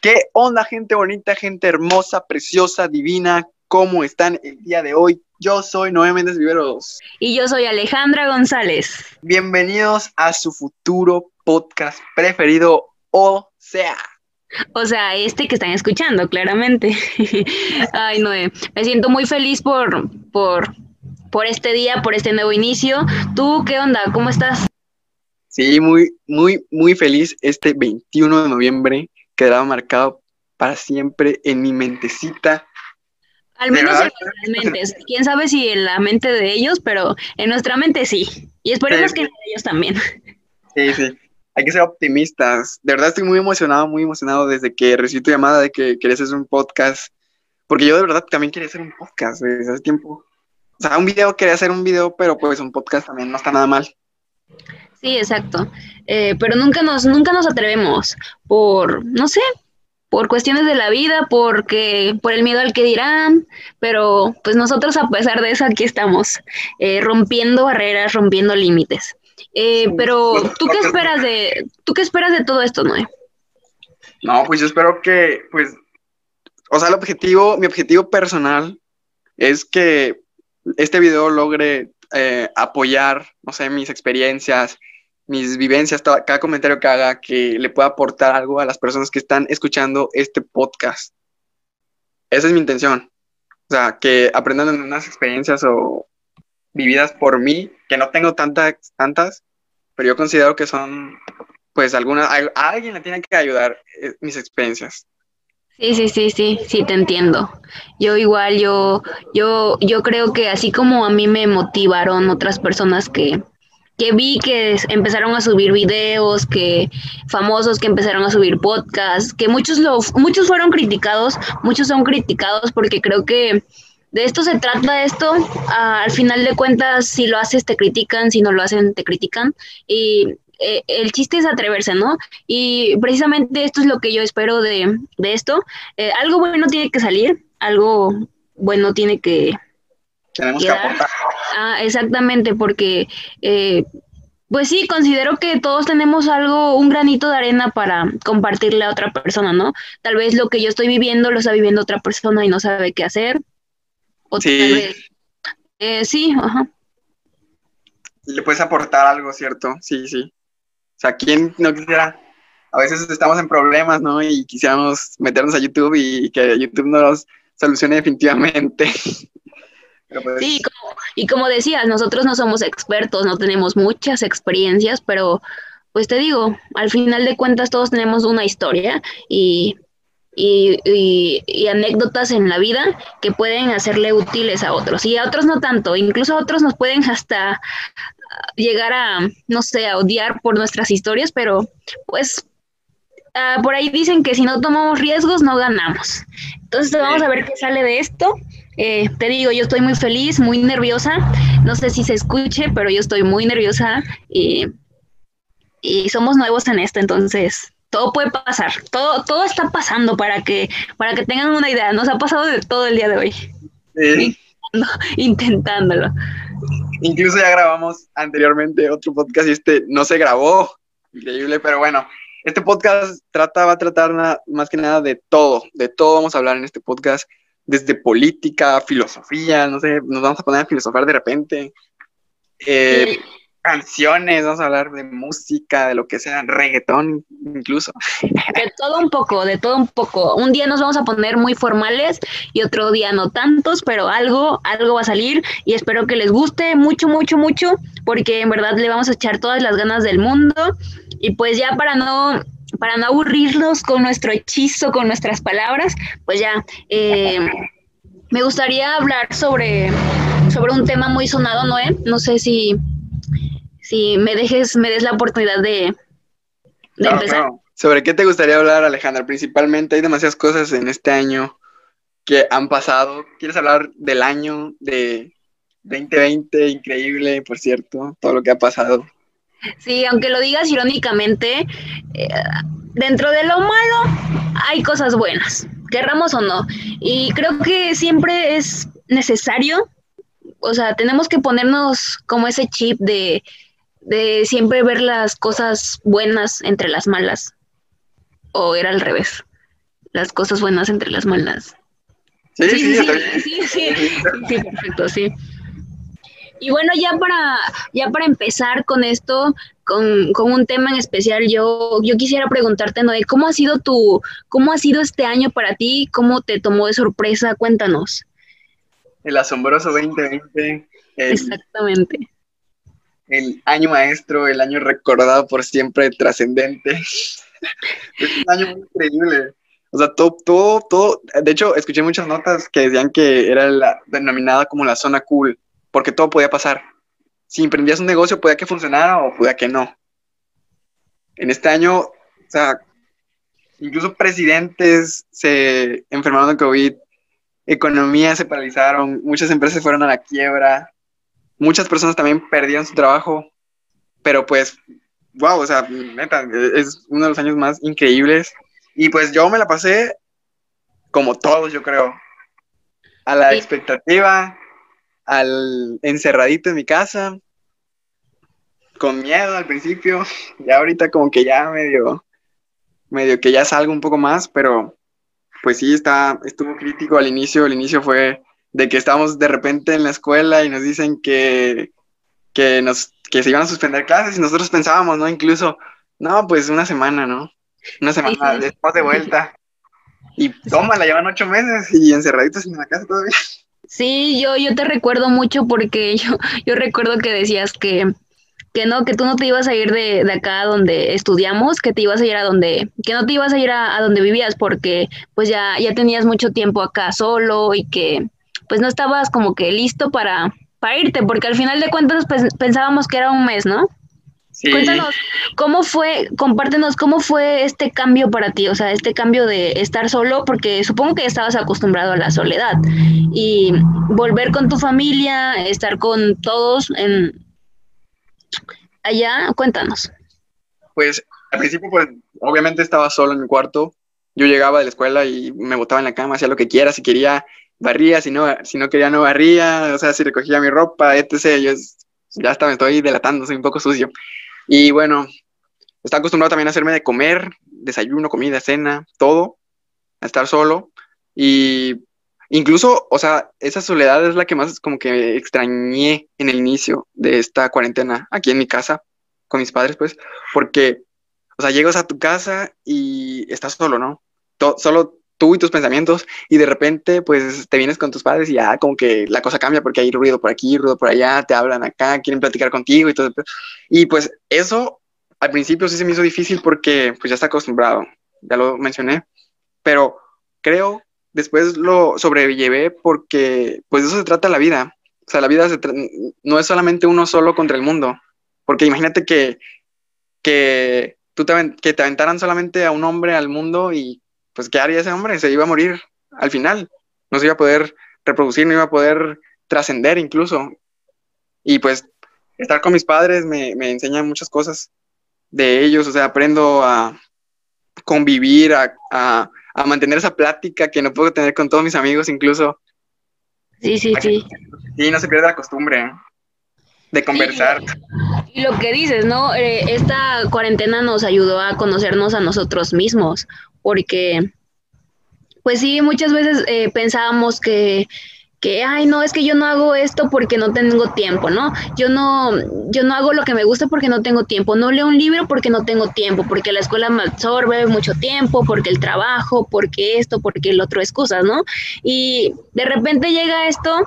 ¿Qué onda, gente bonita, gente hermosa, preciosa, divina? ¿Cómo están el día de hoy? Yo soy Noé Méndez Viveros. Y yo soy Alejandra González. Bienvenidos a su futuro podcast preferido, o sea. O sea, este que están escuchando, claramente. Ay, Noé, me siento muy feliz por, por, por este día, por este nuevo inicio. ¿Tú qué onda? ¿Cómo estás? Sí, muy, muy, muy feliz este 21 de noviembre quedará marcado para siempre en mi mentecita. Al menos en nuestras mentes. Quién sabe si en la mente de ellos, pero en nuestra mente sí. Y esperemos que en ellos también. Sí, sí. Hay que ser optimistas. De verdad estoy muy emocionado, muy emocionado desde que recibí tu llamada de que querías hacer un podcast. Porque yo de verdad también quería hacer un podcast desde hace tiempo. O sea, un video, quería hacer un video, pero pues un podcast también no está nada mal. Sí, exacto. Eh, pero nunca nos, nunca nos atrevemos por, no sé, por cuestiones de la vida, porque, por el miedo al que dirán, pero pues nosotros a pesar de eso aquí estamos, eh, rompiendo barreras, rompiendo límites. Eh, pero, ¿tú qué esperas de, tú qué esperas de todo esto, Noé? No, pues yo espero que, pues, o sea, el objetivo, mi objetivo personal es que este video logre apoyar, no sé, mis experiencias, mis vivencias, cada comentario que haga que le pueda aportar algo a las personas que están escuchando este podcast. Esa es mi intención. O sea, que aprendan unas experiencias o vividas por mí, que no tengo tantas, tantas, pero yo considero que son, pues, algunas, a, alguien le tiene que ayudar eh, mis experiencias. Sí, sí, sí, sí, sí, te entiendo. Yo igual, yo, yo, yo creo que así como a mí me motivaron otras personas que, que vi que empezaron a subir videos, que famosos que empezaron a subir podcasts, que muchos lo, muchos fueron criticados, muchos son criticados porque creo que de esto se trata esto, al final de cuentas si lo haces te critican, si no lo hacen te critican y eh, el chiste es atreverse, ¿no? Y precisamente esto es lo que yo espero de, de esto. Eh, algo bueno tiene que salir, algo bueno tiene que, tenemos que aportar. Ah, exactamente, porque eh, pues sí, considero que todos tenemos algo, un granito de arena para compartirle a otra persona, ¿no? Tal vez lo que yo estoy viviendo lo está viviendo otra persona y no sabe qué hacer. O sí. Eh, sí, ajá. Le puedes aportar algo, ¿cierto? Sí, sí. O sea, ¿quién no quisiera? A veces estamos en problemas, ¿no? Y quisiéramos meternos a YouTube y que YouTube nos solucione definitivamente. Pues sí, y como decías, nosotros no somos expertos, no tenemos muchas experiencias, pero pues te digo, al final de cuentas todos tenemos una historia y, anécdotas en la vida que pueden hacerle útiles a otros y a otros no tanto, incluso a otros nos pueden hasta llegar a, no sé, a odiar por nuestras historias, pero pues ah, por ahí dicen que si no tomamos riesgos no ganamos. Entonces vamos a ver qué sale de esto eh, te digo, yo estoy muy feliz, muy nerviosa. No sé si se escuche, pero yo estoy muy nerviosa y, y somos nuevos en esto, entonces todo puede pasar. Todo, todo está pasando para que, para que tengan una idea. Nos ha pasado de todo el día de hoy. Sí. Intentándolo. Incluso ya grabamos anteriormente otro podcast y este no se grabó. Increíble, pero bueno, este podcast trata, va a tratar más que nada de todo, de todo vamos a hablar en este podcast desde política, filosofía, no sé, nos vamos a poner a filosofar de repente. Eh, canciones, vamos a hablar de música, de lo que sea, reggaetón incluso. De todo un poco, de todo un poco. Un día nos vamos a poner muy formales y otro día no tantos, pero algo, algo va a salir y espero que les guste mucho, mucho, mucho, porque en verdad le vamos a echar todas las ganas del mundo. Y pues ya para no para no aburrirlos con nuestro hechizo, con nuestras palabras, pues ya, eh, me gustaría hablar sobre, sobre un tema muy sonado, Noé. No sé si, si me dejes, me des la oportunidad de, empezar. ¿Sobre qué te gustaría hablar, Alejandra? Principalmente hay demasiadas cosas en este año que han pasado. ¿Quieres hablar del año de 2020? Increíble, por cierto, todo lo que ha pasado. Sí, aunque lo digas irónicamente, eh, dentro de lo malo hay cosas buenas, querramos o no. Y creo que siempre es necesario, o sea, tenemos que ponernos como ese chip de, de siempre ver las cosas buenas entre las malas. O era al revés. las cosas buenas entre las malas. Sí, sí, sí, sí, sí, sí, perfecto, sí. Y bueno, ya para, ya para empezar con esto, con, con, un tema en especial, yo, yo quisiera preguntarte, Noé, ¿cómo ha sido tu, cómo ha sido este año para ti? ¿Cómo te tomó de sorpresa? Cuéntanos. El asombroso 2020. Exactamente. El año maestro, el año recordado por siempre, trascendente. es un año muy increíble. O sea, todo, todo, todo. De hecho, escuché muchas notas que decían que era la, denominada como la zona cool porque todo podía pasar. Si emprendías un negocio, podía que funcionara o podía que no. En este año, o sea, incluso presidentes se enfermaron de COVID, economías se paralizaron, muchas empresas fueron a la quiebra, muchas personas también perdieron su trabajo, pero pues, wow, o sea, neta, es uno de los años más increíbles. Y pues yo me la pasé como todos, yo creo, a la expectativa, al encerradito en mi casa, con miedo al principio, y ahorita como que ya medio, medio que ya salgo un poco más, pero pues sí, está, estuvo crítico al inicio, el inicio fue de que estábamos de repente en la escuela y nos dicen que, que, nos, que se iban a suspender clases y nosotros pensábamos, ¿no? Incluso, no, pues una semana, ¿no? Una semana después de vuelta. Y toma, la llevan ocho meses y encerraditos en la casa todavía. Sí, yo, yo te recuerdo mucho porque yo, yo recuerdo que decías que, que no, que tú no te ibas a ir de, de, acá donde estudiamos, que te ibas a ir a donde, que no te ibas a ir a, donde vivías porque pues ya, ya tenías mucho tiempo acá solo y que pues no estabas como que listo para, para irte, porque al final de cuentas pues, pensábamos que era un mes, ¿no? Cuéntanos, ¿cómo fue, compártenos, cómo fue este cambio para ti? O sea, este cambio de estar solo, porque supongo que estabas acostumbrado a la soledad y volver con tu familia, estar con todos en allá, cuéntanos. Pues al principio, pues obviamente estaba solo en mi cuarto. Yo llegaba de la escuela y me botaba en la cama, hacía lo que quiera, si quería barría, si no, si no quería no barría, o sea, si recogía mi ropa, etc. Yo ya hasta me estoy delatando, soy un poco sucio. Y bueno, está acostumbrado también a hacerme de comer, desayuno, comida, cena, todo, a estar solo. Y incluso, o sea, esa soledad es la que más como que extrañé en el inicio de esta cuarentena aquí en mi casa, con mis padres, pues, porque, o sea, llegas a tu casa y estás solo, ¿no? solo tú y tus pensamientos y de repente pues te vienes con tus padres y ya como que la cosa cambia porque hay ruido por aquí, ruido por allá, te hablan acá, quieren platicar contigo y todo. Y pues eso al principio sí se me hizo difícil porque pues ya está acostumbrado, ya lo mencioné, pero creo después lo sobrellevé porque pues eso se trata la vida. O sea, la vida no es solamente uno solo contra el mundo, porque imagínate que, que, tú que te aventaran solamente a un hombre al mundo y pues ¿qué haría ese hombre? Se iba a morir al final, no se iba a poder reproducir, no iba a poder trascender incluso. Y pues estar con mis padres me, me enseña muchas cosas de ellos, o sea, aprendo a convivir, a, a, a, mantener esa plática que no puedo tener con todos mis amigos incluso. Sí, sí, sí. Sí, no se pierde la costumbre de conversar. y lo que dices, ¿no? Eh, esta cuarentena nos ayudó a conocernos a nosotros mismos, porque, pues sí, muchas veces eh, pensábamos que, que, ay, no, es que yo no hago esto porque no tengo tiempo, ¿no? Yo no, yo no hago lo que me gusta porque no tengo tiempo, no leo un libro porque no tengo tiempo, porque la escuela me absorbe mucho tiempo, porque el trabajo, porque esto, porque el otro, excusas, ¿no? Y de repente llega esto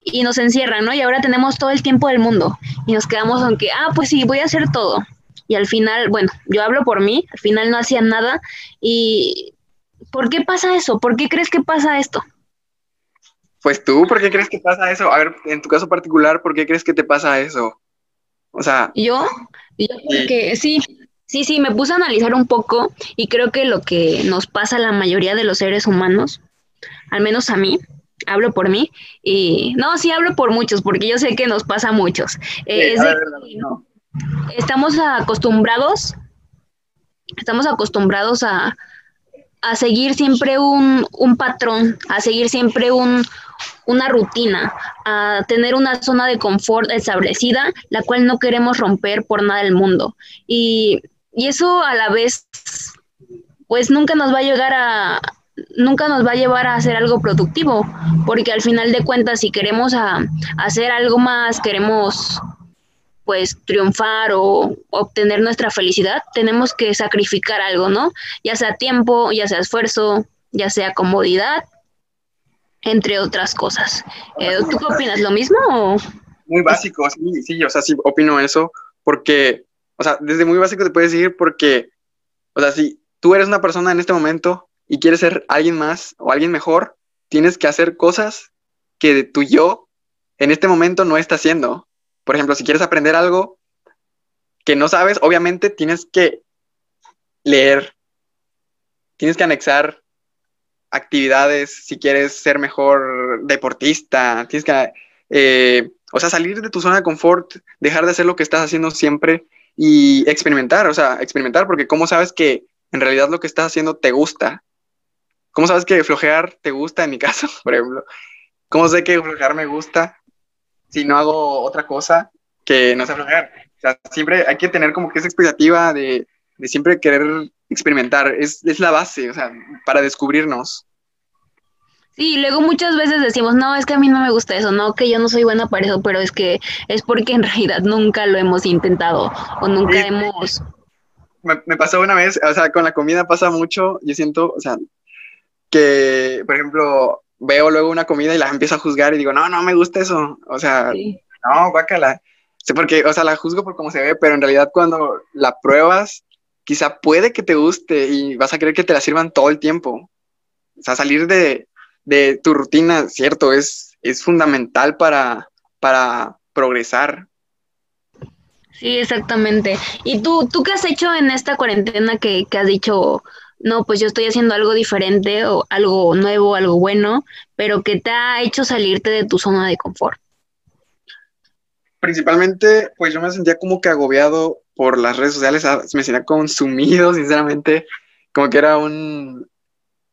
y nos encierra, ¿no? Y ahora tenemos todo el tiempo del mundo y nos quedamos aunque, ah, pues sí, voy a hacer todo y al final, bueno, yo hablo por mí, al final no hacían nada y ¿por qué pasa eso? ¿Por qué crees que pasa esto? Pues tú, ¿por qué crees que pasa eso? A ver, en tu caso particular, ¿por qué crees que te pasa eso? O sea... Yo, yo que sí, sí, sí, me puse a analizar un poco y creo que lo que nos pasa a la mayoría de los seres humanos, al menos a mí, hablo por mí, y no, sí hablo por muchos, porque yo sé que nos pasa a muchos. Eh, estamos acostumbrados, estamos acostumbrados a, a seguir siempre un, un, patrón, a seguir siempre un, una rutina, a tener una zona de confort establecida, la cual no queremos romper por nada del mundo. Y, y eso a la vez pues nunca nos va a llegar a, nunca nos va a llevar a hacer algo productivo, porque al final de cuentas, si queremos a, hacer algo más, queremos pues triunfar o obtener nuestra felicidad, tenemos que sacrificar algo, ¿no? Ya sea tiempo, ya sea esfuerzo, ya sea comodidad, entre otras cosas. Eh, ¿Tú qué opinas? ¿Lo mismo? Muy básico, sí, sí, o sea, sí opino eso, porque, o sea, desde muy básico te puedes decir porque, o sea, si tú eres una persona en este momento y quieres ser alguien más o alguien mejor, tienes que hacer cosas que tu yo en este momento no está haciendo. Por ejemplo, si quieres aprender algo que no sabes, obviamente tienes que leer, tienes que anexar actividades si quieres ser mejor deportista, tienes que, eh, o sea, salir de tu zona de confort, dejar de hacer lo que estás haciendo siempre y experimentar, o sea, experimentar, porque ¿cómo sabes que en realidad lo que estás haciendo te gusta? ¿Cómo sabes que flojear te gusta en mi caso, por ejemplo? ¿Cómo sé que flojear me gusta si no hago otra cosa que no sea flojear? O sea, siempre hay que tener como que esa expectativa de, siempre querer experimentar. Es, es la base, o sea, para descubrirnos. Sí, luego muchas veces decimos, no, es que a mí no me gusta eso, no, que yo no soy buena para eso, pero es que es porque en realidad nunca lo hemos intentado o nunca hemos... Me, me, pasó una vez, o sea, con la comida pasa mucho, yo siento, o sea, que, por ejemplo, veo luego una comida y la empiezo a juzgar y digo, no, no me gusta eso. O sea, no, guácala. Sí, porque, o sea, la juzgo por cómo se ve, pero en realidad cuando la pruebas, quizá puede que te guste y vas a querer que te la sirvan todo el tiempo. O sea, salir de, de tu rutina, cierto, es, es fundamental para, para progresar. Sí, exactamente. ¿Y tú, tú qué has hecho en esta cuarentena que, que has dicho, no, pues yo estoy haciendo algo diferente o algo nuevo, algo bueno, pero que te ha hecho salirte de tu zona de confort? Principalmente, pues yo me sentía como que agobiado por las redes sociales, ah, me sentía consumido, sinceramente, como que era un,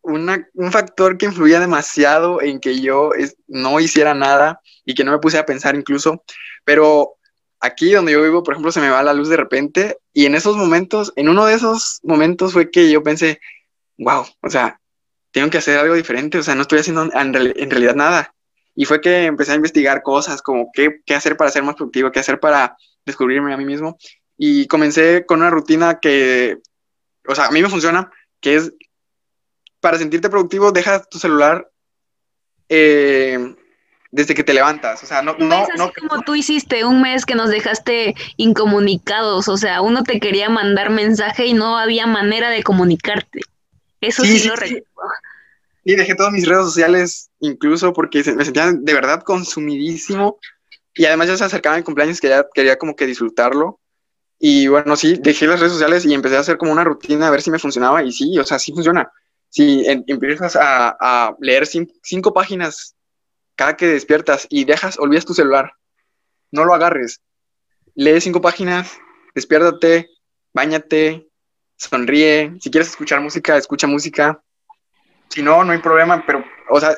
un factor que influía demasiado en que yo no hiciera nada y que no me puse a pensar incluso, pero aquí donde yo vivo, por ejemplo, se me va la luz de repente y en esos momentos, en uno de esos momentos fue que yo pensé, wow, o sea, tengo que hacer algo diferente, o sea, no estoy haciendo en, realidad nada. Y fue que empecé a investigar cosas como qué, hacer para ser más productivo, qué hacer para descubrirme a mí mismo. Y comencé con una rutina que, o sea, a mí me funciona, que es para sentirte productivo, deja tu celular eh, desde que te levantas. O sea, no, no, no. Como tú hiciste un mes que nos dejaste incomunicados. O sea, uno te quería mandar mensaje y no había manera de comunicarte. Eso sí, lo recuerdo. Sí, dejé todas mis redes sociales, incluso porque me sentía de verdad consumidísimo. Y además ya se acercaba mi cumpleaños que ya quería como que disfrutarlo. Y bueno, sí, dejé las redes sociales y empecé a hacer como una rutina a ver si me funcionaba. Y sí, o sea, sí funciona. Si empiezas a, a leer cinco páginas cada que despiertas y dejas, olvidas tu celular, no lo agarres. Lee cinco páginas, despiértate, bañate, sonríe. Si quieres escuchar música, escucha música. Si no, no hay problema, pero, o sea,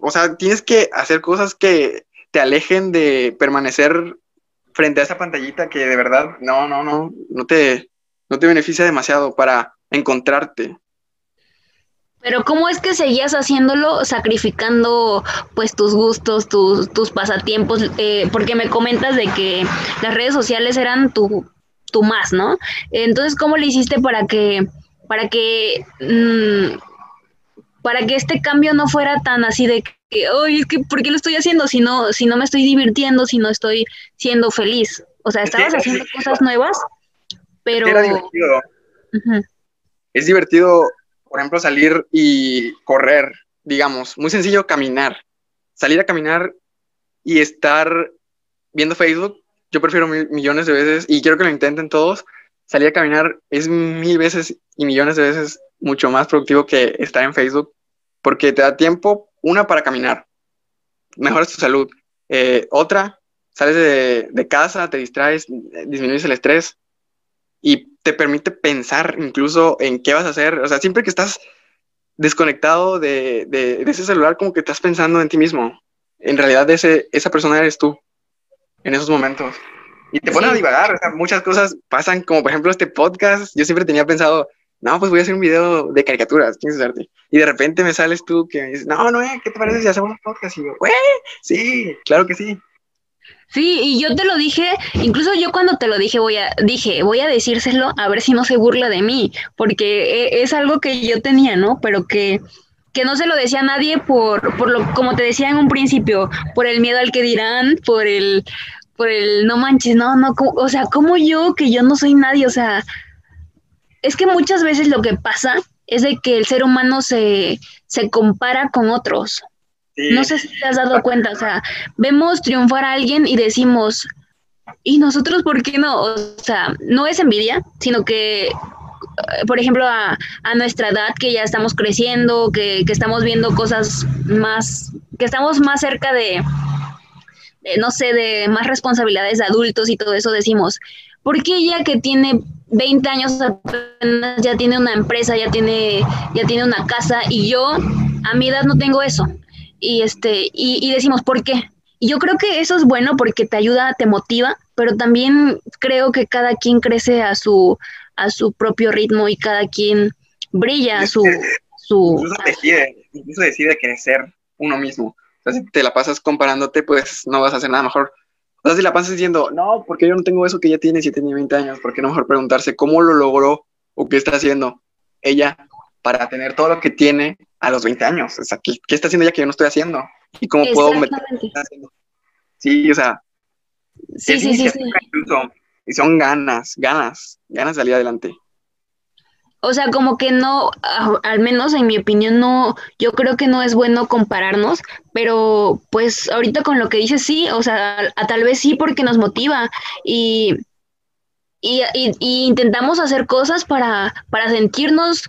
o sea, tienes que hacer cosas que te alejen de permanecer frente a esa pantallita que de verdad no, no, no, no te, no te beneficia demasiado para encontrarte. Pero ¿cómo es que seguías haciéndolo sacrificando pues tus gustos, tus, tus pasatiempos? Eh, porque me comentas de que las redes sociales eran tu, tu más, ¿no? Entonces, ¿cómo le hiciste para que, para que, mm, para que este cambio no fuera tan así de que, oye, es que, ¿por qué lo estoy haciendo si no, si no me estoy divirtiendo, si no estoy siendo feliz? O sea, estabas haciendo cosas nuevas, pero... Era divertido. Es divertido por ejemplo, salir y correr, digamos, muy sencillo caminar. Salir a caminar y estar viendo Facebook, yo prefiero millones de veces, y quiero que lo intenten todos, salir a caminar es mil veces y millones de veces mucho más productivo que estar en Facebook, porque te da tiempo, una, para caminar, mejoras tu salud, eh, otra, sales de, de, casa, te distraes, disminuyes el estrés, y te permite pensar incluso en qué vas a hacer. O sea, siempre que estás desconectado de, ese celular, como que estás pensando en ti mismo. En realidad, ese, esa persona eres tú en esos momentos. Y te pone a divagar. O sea, muchas cosas pasan, como por ejemplo este podcast. Yo siempre tenía pensado, no, pues voy a hacer un video de caricaturas, ¿quién es arte? Y de repente me sales tú que me dices, no, no, ¿qué te parece si hacemos un podcast? Y yo, güey, sí, claro que sí. Sí, y yo te lo dije, incluso yo cuando te lo dije, voy a, dije, voy a decírselo a ver si no se burla de mí, porque e, es algo que yo tenía, ¿no? Pero que, que no se lo decía a nadie por, por lo, como te decía en un principio, por el miedo al que dirán, por el, por el no manches, no, no, o sea, como yo, que yo no soy nadie, o sea, es que muchas veces lo que pasa es de que el ser humano se, se compara con otros. No sé si te has dado cuenta, o sea, vemos triunfar a alguien y decimos, ¿y nosotros por qué no? O sea, no es envidia, sino que, eh, por ejemplo, a, a nuestra edad, que ya estamos creciendo, que, que, estamos viendo cosas más, que estamos más cerca de, de, no sé, de más responsabilidades de adultos y todo eso, decimos, ¿por qué ella que tiene 20 años apenas ya tiene una empresa, ya tiene, ya tiene una casa y yo a mi edad no tengo eso? Y este y, y, decimos por qué. Y yo creo que eso es bueno porque te ayuda, te motiva, pero también creo que cada quien crece a su a su propio ritmo y cada quien brilla su su incluso decide, incluso decide crecer uno mismo. O sea, si te la pasas comparándote, pues no vas a hacer nada mejor. O sea, si la pasas diciendo, no, porque yo no tengo eso que ella tiene si tenía 20 años, porque no mejor preguntarse cómo lo logró o qué está haciendo ella para tener todo lo que tiene a los 20 años. O sea, ¿qué, qué está haciendo ella que yo no estoy haciendo? ¿Y cómo puedo meter? Sí, o sea. Sí, sí, sí, sí. Y son ganas, ganas, ganas de salir adelante. O sea, como que no, al menos en mi opinión, no, yo creo que no es bueno compararnos, pero pues ahorita con lo que dices, sí, o sea, a, tal vez sí porque nos motiva y, y, y, y intentamos hacer cosas para, para sentirnos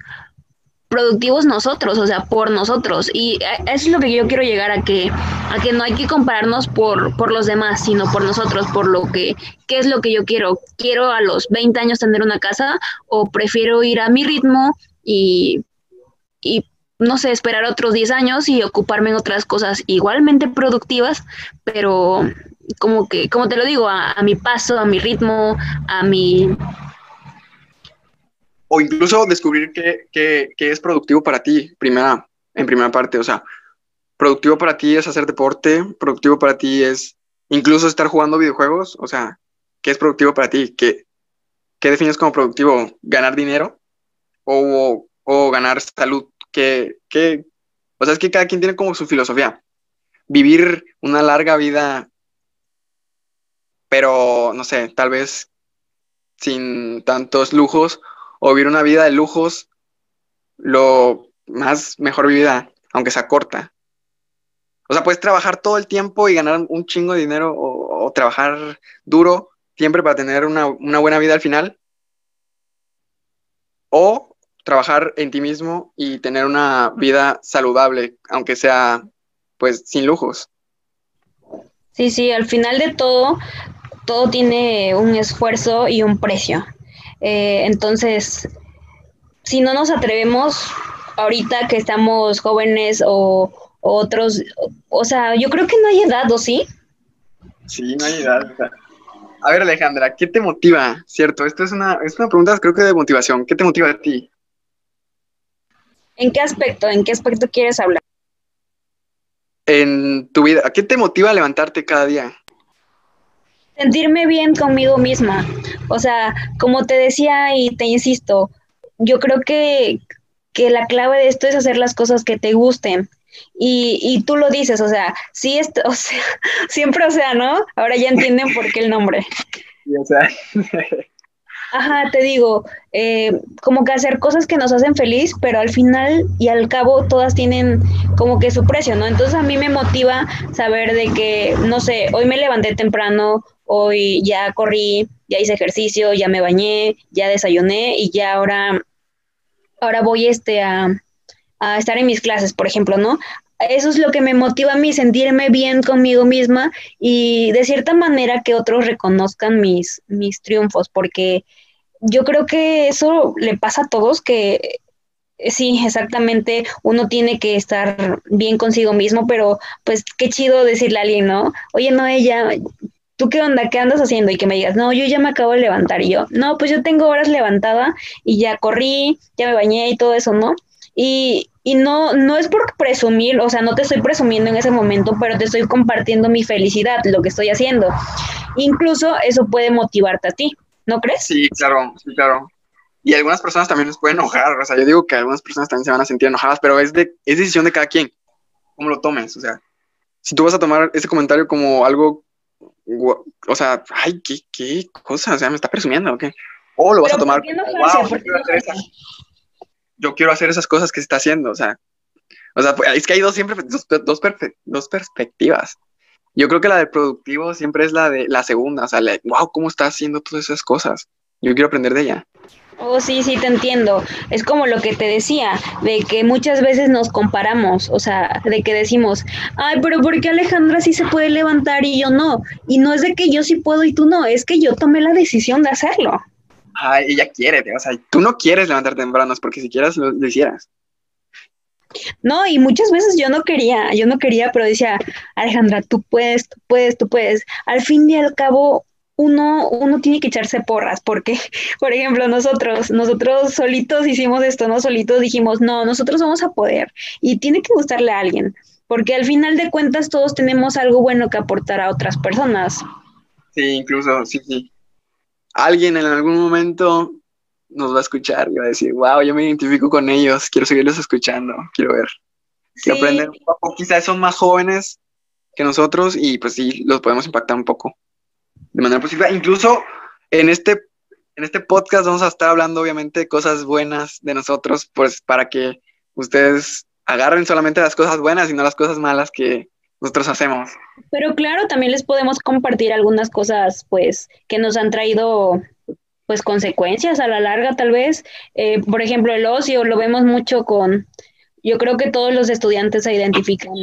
productivos nosotros, o sea, por nosotros. Y eso es lo que yo quiero llegar a que, a que no hay que compararnos por, por los demás, sino por nosotros, por lo que, qué es lo que yo quiero. ¿Quiero a los 20 años tener una casa o prefiero ir a mi ritmo y, y no sé, esperar otros 10 años y ocuparme en otras cosas igualmente productivas, pero como que, como te lo digo, a, a mi paso, a mi ritmo, a mi o incluso descubrir qué, es productivo para ti, primera, en primera parte, o sea, productivo para ti es hacer deporte, productivo para ti es incluso estar jugando videojuegos, o sea, ¿qué es productivo para ti? ¿Qué, qué defines como productivo? ¿Ganar dinero o, o ganar salud? ¿Qué, qué? O sea, es que cada quien tiene como su filosofía. Vivir una larga vida, pero no sé, tal vez sin tantos lujos o vivir una vida de lujos lo más mejor vivida, aunque sea corta. O sea, puedes trabajar todo el tiempo y ganar un chingo de dinero o, trabajar duro siempre para tener una, una, buena vida al final. O trabajar en ti mismo y tener una vida saludable, aunque sea pues sin lujos. Sí, sí, al final de todo, todo tiene un esfuerzo y un precio. Eh, entonces, si no nos atrevemos ahorita que estamos jóvenes o, otros, o, sea, yo creo que no hay edad, ¿o sí? Sí, no hay edad. a ver, Alejandra, ¿qué te motiva? Cierto, esto es una, es una pregunta creo que de motivación. ¿Qué te motiva a ti? ¿En qué aspecto? ¿En qué aspecto quieres hablar? En tu vida, ¿qué te motiva a levantarte cada día? Sentirme bien conmigo misma. O sea, como te decía y te insisto, yo creo que, que la clave de esto es hacer las cosas que te gusten. Y, y tú lo dices, o sea, sí, esto, o sea, siempre, o sea, ¿no? Ahora ya entienden por qué el nombre. o sea. Ajá, te digo, eh, como que hacer cosas que nos hacen feliz, pero al final y al cabo todas tienen como que su precio, ¿no? Entonces a mí me motiva saber de que, no sé, hoy me levanté temprano, hoy ya corrí, ya hice ejercicio, ya me bañé, ya desayuné y ya ahora, ahora voy este a, a estar en mis clases, por ejemplo, ¿no? Eso es lo que me motiva a mí, sentirme bien conmigo misma y de cierta manera que otros reconozcan mis, mis triunfos, porque yo creo que eso le pasa a todos, que sí, exactamente, uno tiene que estar bien consigo mismo, pero pues qué chido decirle a alguien, ¿no? Oye, no, ella, ¿tú qué onda? ¿Qué andas haciendo? Y que me digas, no, yo ya me acabo de levantar. Y yo, no, pues yo tengo horas levantada y ya corrí, ya me bañé y todo eso, ¿no? Y, y no, no es por presumir, o sea, no te estoy presumiendo en ese momento, pero te estoy compartiendo mi felicidad, lo que estoy haciendo. Incluso eso puede motivarte a ti, ¿no crees? Sí, claro, sí, claro. Y algunas personas también les pueden enojar, o sea, yo digo que algunas personas también se van a sentir enojadas, pero es, de, es decisión de cada quien, cómo lo tomes, o sea, si tú vas a tomar ese comentario como algo, o sea, ay, qué, qué cosa, o sea, me está presumiendo, ¿o qué? O lo vas a tomar, wow, yo, quiero hacer esas, yo quiero hacer esas cosas que se está haciendo, o sea, o sea, pues, es que hay dos siempre, dos, dos, dos perspectivas. Yo creo que la de productivo siempre es la de la segunda, o sea, wow, ¿cómo está haciendo todas esas cosas? Yo quiero aprender de ella. Oh, sí, sí, te entiendo. Es como lo que te decía, de que muchas veces nos comparamos, o sea, de que decimos, ay, pero ¿por qué Alejandra sí se puede levantar y yo no? Y no es de que yo sí puedo y tú no, es que yo tomé la decisión de hacerlo. Ay, ella quiere, o sea, tú no quieres levantarte temprano, porque si quieras lo, lo hicieras. No, y muchas veces yo no quería, yo no quería, pero decía, Alejandra, tú puedes, tú puedes, tú puedes. Al fin y al cabo, uno, uno tiene que echarse porras, porque, por ejemplo, nosotros, nosotros solitos hicimos esto, ¿no? Solitos dijimos, no, nosotros vamos a poder y tiene que gustarle a alguien, porque al final de cuentas todos tenemos algo bueno que aportar a otras personas. Sí, incluso, sí, sí. Alguien en algún momento nos va a escuchar y va a decir, wow, yo me identifico con ellos, quiero seguirlos escuchando, quiero ver, quiero aprender un poco. Quizás son más jóvenes que nosotros y pues sí, los podemos impactar un poco de manera positiva. Incluso en este, en este podcast vamos a estar hablando obviamente de cosas buenas de nosotros, pues para que ustedes agarren solamente las cosas buenas y no las cosas malas que nosotros hacemos. Pero claro, también les podemos compartir algunas cosas pues que nos han traído pues consecuencias a la larga tal vez. Eh, por ejemplo, el ocio lo vemos mucho con, yo creo que todos los estudiantes se identifican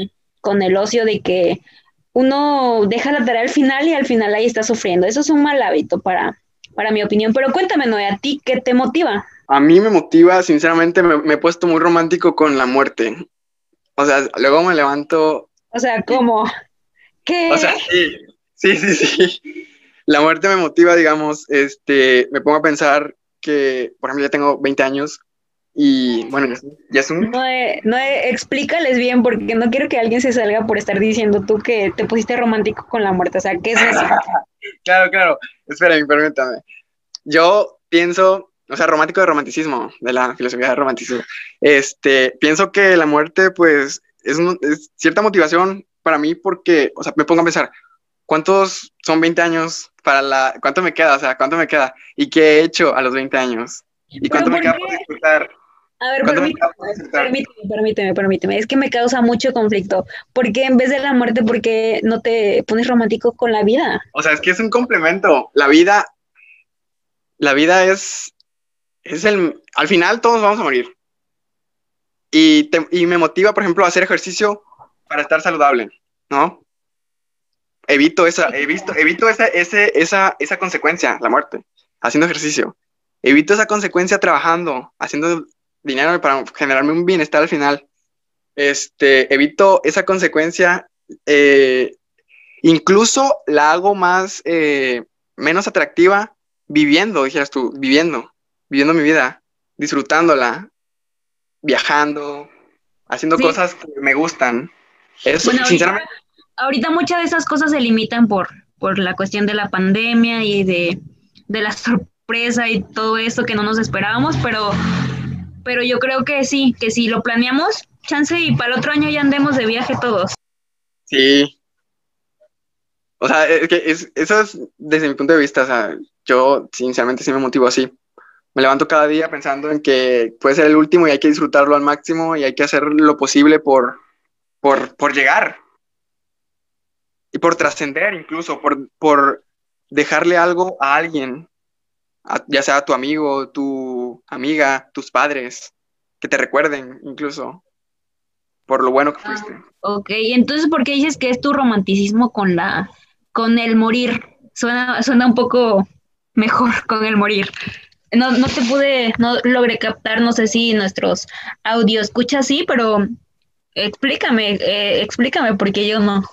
con el ocio de que uno deja la tarea al final y al final ahí está sufriendo. Eso es un mal hábito para, para mi opinión. Pero cuéntame, Noé, ¿a ti qué te motiva? A mí me motiva, sinceramente, me, he puesto muy romántico con la muerte. O sea, luego me levanto. O sea, ¿cómo? ¿Qué? O sea, sí, sí, sí, sí. La muerte me motiva, digamos, este, me pongo a pensar que, por ejemplo, ya tengo 20 años y bueno, ya es un... No, no explícales bien porque no quiero que alguien se salga por estar diciendo tú que te pusiste romántico con la muerte. O sea, ¿qué es eso? claro, claro. Esperen, permítame. Yo pienso, o sea, romántico de romanticismo, de la filosofía de romanticismo. Este, pienso que la muerte, pues, es, es cierta motivación para mí porque, o sea, me pongo a pensar, ¿cuántos son 20 años para la, cuánto me queda? O sea, ¿cuánto me queda? ¿Y qué he hecho a los 20 años? ¿Y cuánto me queda por disfrutar? A ver, permíteme, permíteme, permíteme, Es que me causa mucho conflicto. ¿Por qué en vez de la muerte, por qué no te pones romántico con la vida? O sea, es que es un complemento. La vida, la vida es, es el, al final todos vamos a morir. Y, y me motiva, por ejemplo, a hacer ejercicio para estar saludable, ¿no? Evito esa, evito, evito esa, ese, esa, esa consecuencia, la muerte, haciendo ejercicio. Evito esa consecuencia trabajando, haciendo dinero para generarme un bienestar al final. Este, evito esa consecuencia, eh, incluso la hago más, eh, menos atractiva viviendo, dijeras tú, viviendo, viviendo mi vida, disfrutándola, viajando, haciendo cosas que me gustan. Eso, sinceramente. Ahorita, muchas de esas cosas se limitan por, por la cuestión de la pandemia y de, de la sorpresa y todo eso que no nos esperábamos, pero pero yo creo que sí, que si lo planeamos, chance y para el otro año ya andemos de viaje todos. Sí. O sea, es que es, eso es desde mi punto de vista, o sea, yo sinceramente sí me motivo así. Me levanto cada día pensando en que puede ser el último y hay que disfrutarlo al máximo y hay que hacer lo posible por, por, por llegar. Y por trascender incluso, por, por dejarle algo a alguien ya sea tu amigo, tu amiga, tus padres, que te recuerden incluso por lo bueno que ah, fuiste. ok, entonces ¿por qué dices que es tu romanticismo con la con el morir? Suena, suena un poco mejor con el morir. No, no te pude, no logré captar, no sé si nuestros audio escucha así, pero explícame, eh, explícame porque yo no.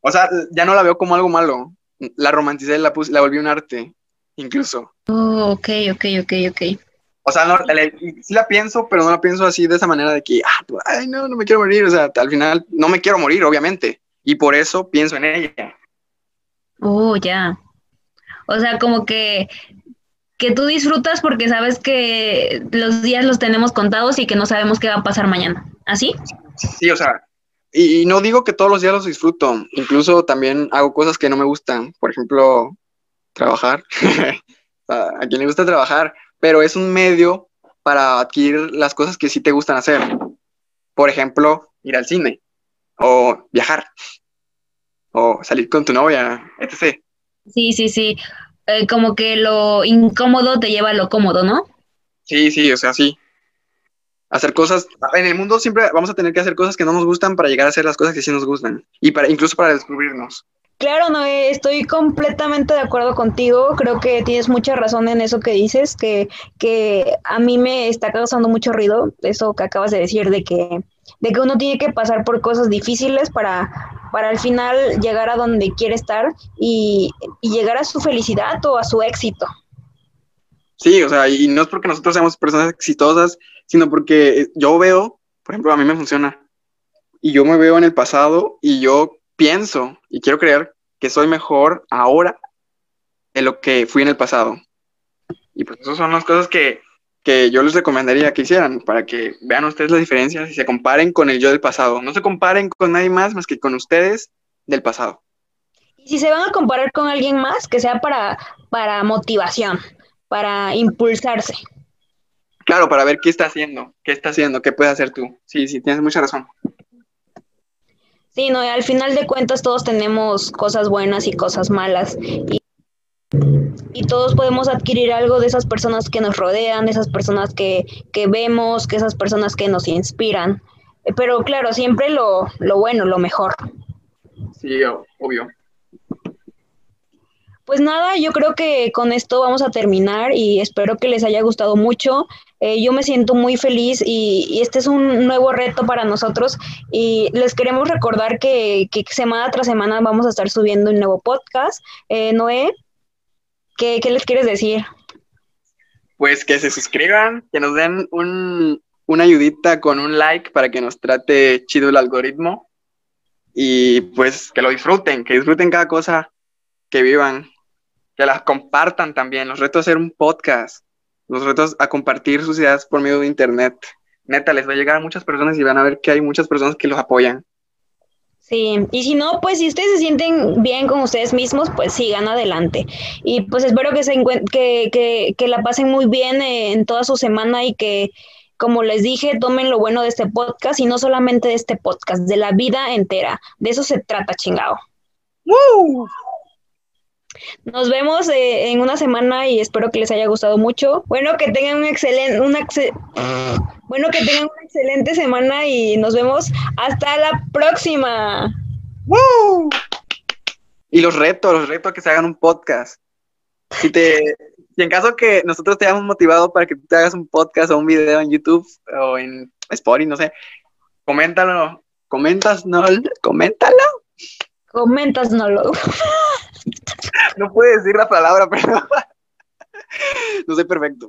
O sea, ya no la veo como algo malo. la romanticé, la, puse, la volví un arte, incluso. Oh, ok, ok, ok, ok. O sea, no, sí la pienso, pero no la pienso así de esa manera de que, ah, ay, no, no me quiero morir. O sea, al final no me quiero morir, obviamente. Y por eso pienso en ella. Oh, ya. O sea, como que, que tú disfrutas porque sabes que los días los tenemos contados y que no sabemos qué va a pasar mañana. ¿Así? Sí, o sea, y, no digo que todos los días los disfruto. Incluso también hago cosas que no me gustan. Por ejemplo, trabajar. a quien le gusta trabajar, pero es un medio para adquirir las cosas que sí te gustan hacer. Por ejemplo, ir al cine o viajar o salir con tu novia, etc. Sí, sí, sí. Eh, como que lo incómodo te lleva a lo cómodo, ¿no? Sí, sí, o sea, sí. Hacer cosas, en el mundo siempre vamos a tener que hacer cosas que no nos gustan para llegar a hacer las cosas que sí nos gustan y para incluso para descubrirnos. Claro, no, estoy completamente de acuerdo contigo. Creo que tienes mucha razón en eso que dices, que, que a mí me está causando mucho ruido eso que acabas de decir, de que, de que uno tiene que pasar por cosas difíciles para, para al final llegar a donde quiere estar y, y llegar a su felicidad o a su éxito. Sí, o sea, y no es porque nosotros seamos personas exitosas, sino porque yo veo, por ejemplo, a mí me funciona, y yo me veo en el pasado y yo pienso y quiero creer que soy mejor ahora de lo que fui en el pasado. Y pues esas son las cosas que, que yo les recomendaría que hicieran para que vean ustedes las diferencias y se comparen con el yo del pasado. No se comparen con nadie más más que con ustedes del pasado. Y si se van a comparar con alguien más, que sea para, para motivación, para impulsarse. Claro, para ver qué está haciendo, qué está haciendo, qué puedes hacer tú. Sí, sí, tienes mucha razón. Sí, no, al final de cuentas todos tenemos cosas buenas y cosas malas. Y, todos podemos adquirir algo de esas personas que nos rodean, de esas personas que, que vemos, que esas personas que nos inspiran. Pero claro, siempre lo, lo bueno, lo mejor. Sí, obvio. Pues nada, yo creo que con esto vamos a terminar y espero que les haya gustado mucho. Eh, yo me siento muy feliz y, este es un nuevo reto para nosotros y les queremos recordar que, semana tras semana vamos a estar subiendo un nuevo podcast. Eh, Noé, ¿qué, les quieres decir? Pues que se suscriban, que nos den un, una ayudita con un like para que nos trate chido el algoritmo y pues que lo disfruten, que disfruten cada cosa que vivan que las compartan también. Los retos a hacer un podcast, los retos a compartir sus ideas por medio de internet. Neta, les va a llegar a muchas personas y van a ver que hay muchas personas que los apoyan. Sí, y si no, pues si ustedes se sienten bien con ustedes mismos, pues sigan adelante. Y pues espero que, se que, que, que la pasen muy bien en toda su semana y que, como les dije, tomen lo bueno de este podcast y no solamente de este podcast, de la vida entera. De eso se trata, chingado. ¡Woo! Nos vemos eh, en una semana y espero que les haya gustado mucho. Bueno, que tengan un excelente, una bueno, que tengan una excelente semana y nos vemos hasta la próxima. Y los retos, los retos que se hagan un podcast. Si te, si en caso que nosotros te hayamos motivado para que tú te hagas un podcast o un video en YouTube o en Spotify, no sé, coméntalo, comentas, no, coméntalo. Comentas, no puede decir la palabra, pero no soy perfecto.